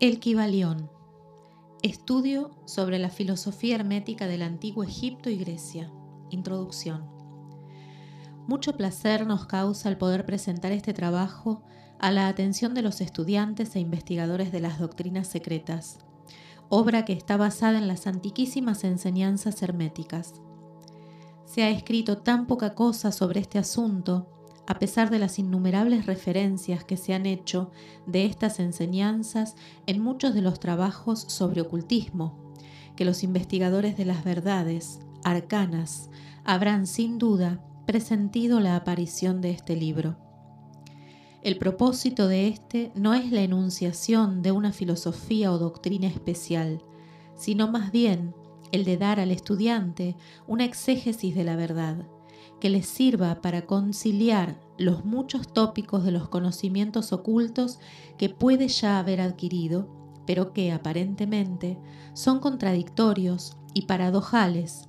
El Kibalión. Estudio sobre la filosofía hermética del antiguo Egipto y Grecia. Introducción. Mucho placer nos causa el poder presentar este trabajo a la atención de los estudiantes e investigadores de las doctrinas secretas, obra que está basada en las antiquísimas enseñanzas herméticas. Se ha escrito tan poca cosa sobre este asunto a pesar de las innumerables referencias que se han hecho de estas enseñanzas en muchos de los trabajos sobre ocultismo, que los investigadores de las verdades arcanas habrán sin duda presentido la aparición de este libro. El propósito de este no es la enunciación de una filosofía o doctrina especial, sino más bien el de dar al estudiante una exégesis de la verdad que les sirva para conciliar los muchos tópicos de los conocimientos ocultos que puede ya haber adquirido, pero que aparentemente son contradictorios y paradojales,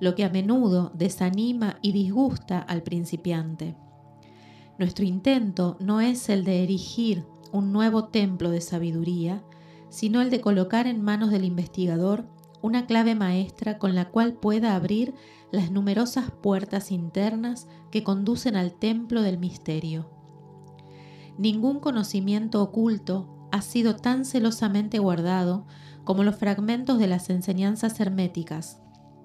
lo que a menudo desanima y disgusta al principiante. Nuestro intento no es el de erigir un nuevo templo de sabiduría, sino el de colocar en manos del investigador una clave maestra con la cual pueda abrir las numerosas puertas internas que conducen al templo del misterio. Ningún conocimiento oculto ha sido tan celosamente guardado como los fragmentos de las enseñanzas herméticas,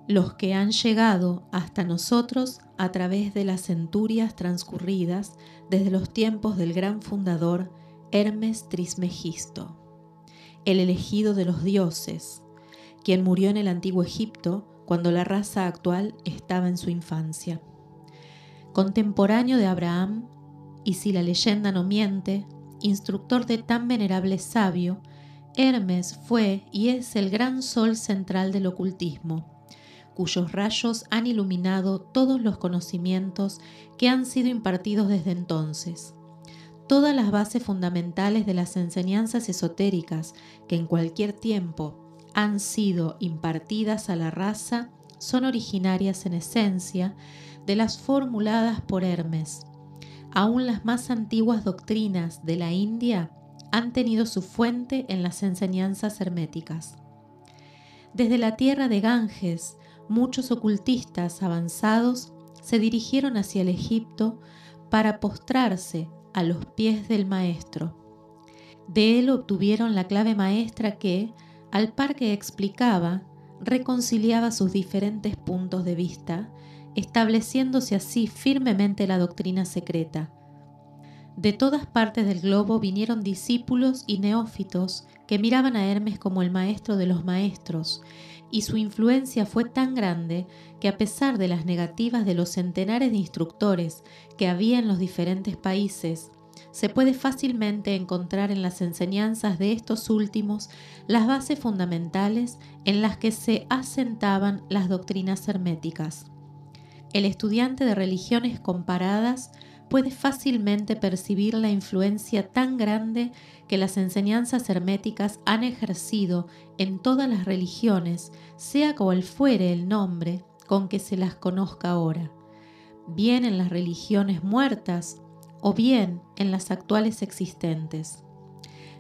los que han llegado hasta nosotros a través de las centurias transcurridas desde los tiempos del gran fundador Hermes Trismegisto, el elegido de los dioses, quien murió en el antiguo Egipto cuando la raza actual estaba en su infancia. Contemporáneo de Abraham, y si la leyenda no miente, instructor de tan venerable sabio, Hermes fue y es el gran sol central del ocultismo, cuyos rayos han iluminado todos los conocimientos que han sido impartidos desde entonces. Todas las bases fundamentales de las enseñanzas esotéricas que en cualquier tiempo han sido impartidas a la raza son originarias en esencia de las formuladas por Hermes. Aún las más antiguas doctrinas de la India han tenido su fuente en las enseñanzas herméticas. Desde la tierra de Ganges, muchos ocultistas avanzados se dirigieron hacia el Egipto para postrarse a los pies del maestro. De él obtuvieron la clave maestra que, al par que explicaba, reconciliaba sus diferentes puntos de vista, estableciéndose así firmemente la doctrina secreta. De todas partes del globo vinieron discípulos y neófitos que miraban a Hermes como el maestro de los maestros, y su influencia fue tan grande que a pesar de las negativas de los centenares de instructores que había en los diferentes países, se puede fácilmente encontrar en las enseñanzas de estos últimos las bases fundamentales en las que se asentaban las doctrinas herméticas. El estudiante de religiones comparadas puede fácilmente percibir la influencia tan grande que las enseñanzas herméticas han ejercido en todas las religiones, sea cual fuere el nombre con que se las conozca ahora, bien en las religiones muertas o bien en las actuales existentes.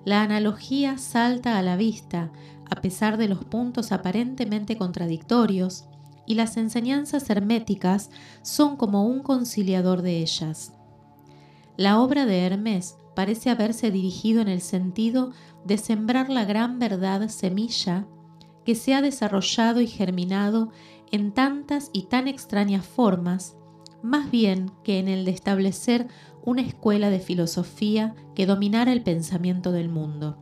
La analogía salta a la vista a pesar de los puntos aparentemente contradictorios y las enseñanzas herméticas son como un conciliador de ellas. La obra de Hermes parece haberse dirigido en el sentido de sembrar la gran verdad semilla que se ha desarrollado y germinado en tantas y tan extrañas formas, más bien que en el de establecer una escuela de filosofía que dominara el pensamiento del mundo.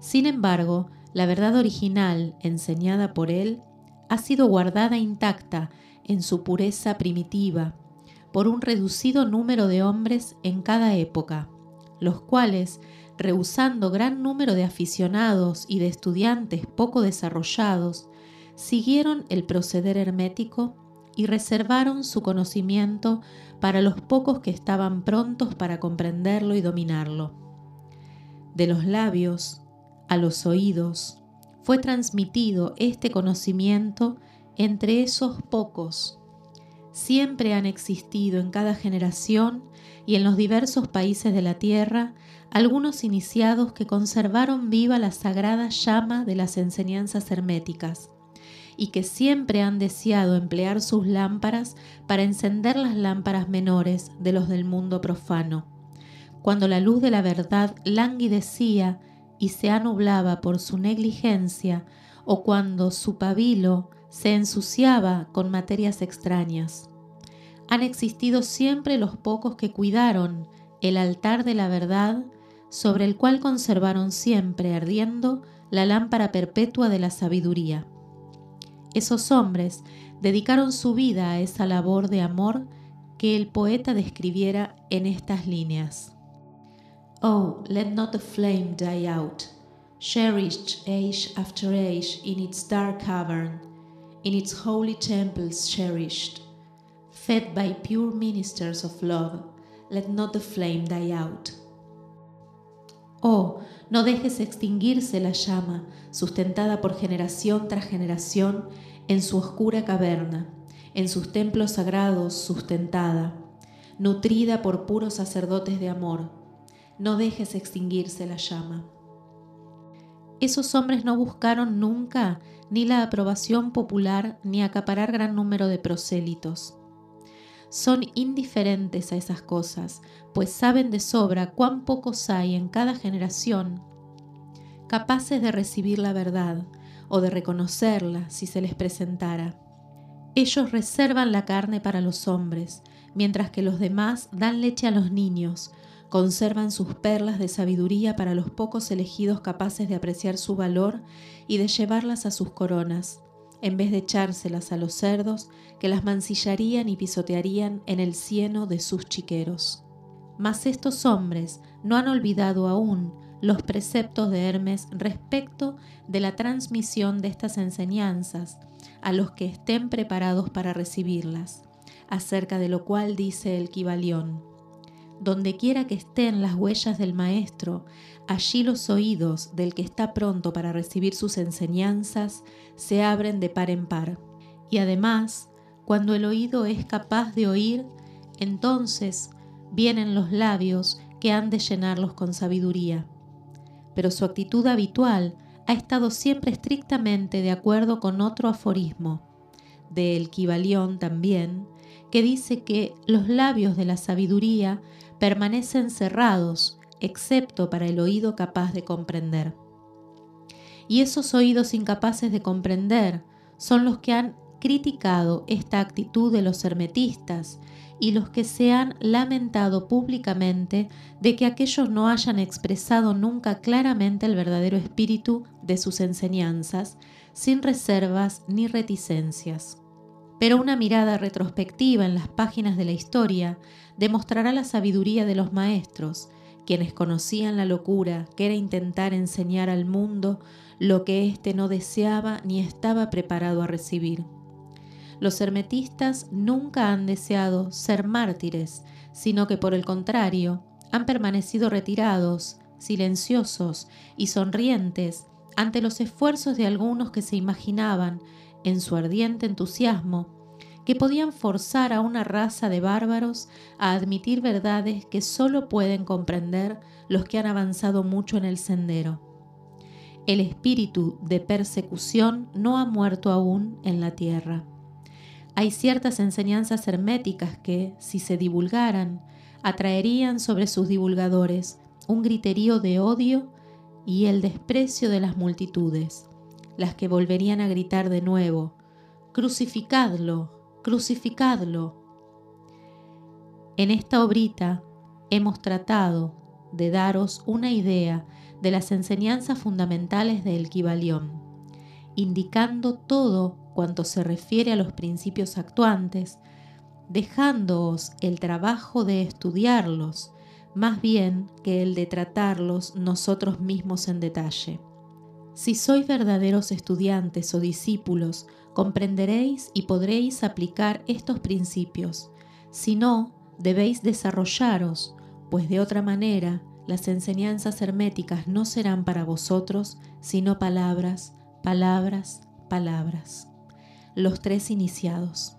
Sin embargo, la verdad original enseñada por él ha sido guardada intacta en su pureza primitiva por un reducido número de hombres en cada época, los cuales, rehusando gran número de aficionados y de estudiantes poco desarrollados, siguieron el proceder hermético y reservaron su conocimiento para los pocos que estaban prontos para comprenderlo y dominarlo. De los labios a los oídos fue transmitido este conocimiento entre esos pocos. Siempre han existido en cada generación y en los diversos países de la tierra algunos iniciados que conservaron viva la sagrada llama de las enseñanzas herméticas y que siempre han deseado emplear sus lámparas para encender las lámparas menores de los del mundo profano. Cuando la luz de la verdad languidecía y se anublaba por su negligencia, o cuando su pabilo se ensuciaba con materias extrañas. Han existido siempre los pocos que cuidaron el altar de la verdad sobre el cual conservaron siempre ardiendo la lámpara perpetua de la sabiduría. Esos hombres dedicaron su vida a esa labor de amor que el poeta describiera en estas líneas. Oh, let not the flame die out, cherished age after age in its dark cavern, in its holy temples cherished, fed by pure ministers of love, let not the flame die out. Oh, no dejes extinguirse la llama, sustentada por generación tras generación en su oscura caverna, en sus templos sagrados sustentada, nutrida por puros sacerdotes de amor. No dejes extinguirse la llama. Esos hombres no buscaron nunca ni la aprobación popular ni acaparar gran número de prosélitos son indiferentes a esas cosas, pues saben de sobra cuán pocos hay en cada generación capaces de recibir la verdad o de reconocerla si se les presentara. Ellos reservan la carne para los hombres, mientras que los demás dan leche a los niños, conservan sus perlas de sabiduría para los pocos elegidos capaces de apreciar su valor y de llevarlas a sus coronas en vez de echárselas a los cerdos que las mancillarían y pisotearían en el cieno de sus chiqueros. Mas estos hombres no han olvidado aún los preceptos de Hermes respecto de la transmisión de estas enseñanzas a los que estén preparados para recibirlas, acerca de lo cual dice el Kibalión. Donde quiera que estén las huellas del Maestro, allí los oídos del que está pronto para recibir sus enseñanzas se abren de par en par. Y además, cuando el oído es capaz de oír, entonces vienen los labios que han de llenarlos con sabiduría. Pero su actitud habitual ha estado siempre estrictamente de acuerdo con otro aforismo, de El también, que dice que los labios de la sabiduría permanecen cerrados, excepto para el oído capaz de comprender. Y esos oídos incapaces de comprender son los que han criticado esta actitud de los hermetistas y los que se han lamentado públicamente de que aquellos no hayan expresado nunca claramente el verdadero espíritu de sus enseñanzas, sin reservas ni reticencias pero una mirada retrospectiva en las páginas de la historia demostrará la sabiduría de los maestros, quienes conocían la locura que era intentar enseñar al mundo lo que éste no deseaba ni estaba preparado a recibir. Los hermetistas nunca han deseado ser mártires, sino que por el contrario, han permanecido retirados, silenciosos y sonrientes ante los esfuerzos de algunos que se imaginaban en su ardiente entusiasmo, que podían forzar a una raza de bárbaros a admitir verdades que sólo pueden comprender los que han avanzado mucho en el sendero. El espíritu de persecución no ha muerto aún en la tierra. Hay ciertas enseñanzas herméticas que, si se divulgaran, atraerían sobre sus divulgadores un griterío de odio y el desprecio de las multitudes las que volverían a gritar de nuevo, crucificadlo, crucificadlo. En esta obrita hemos tratado de daros una idea de las enseñanzas fundamentales del Kibalión, indicando todo cuanto se refiere a los principios actuantes, dejándoos el trabajo de estudiarlos, más bien que el de tratarlos nosotros mismos en detalle. Si sois verdaderos estudiantes o discípulos, comprenderéis y podréis aplicar estos principios. Si no, debéis desarrollaros, pues de otra manera las enseñanzas herméticas no serán para vosotros sino palabras, palabras, palabras. Los tres iniciados.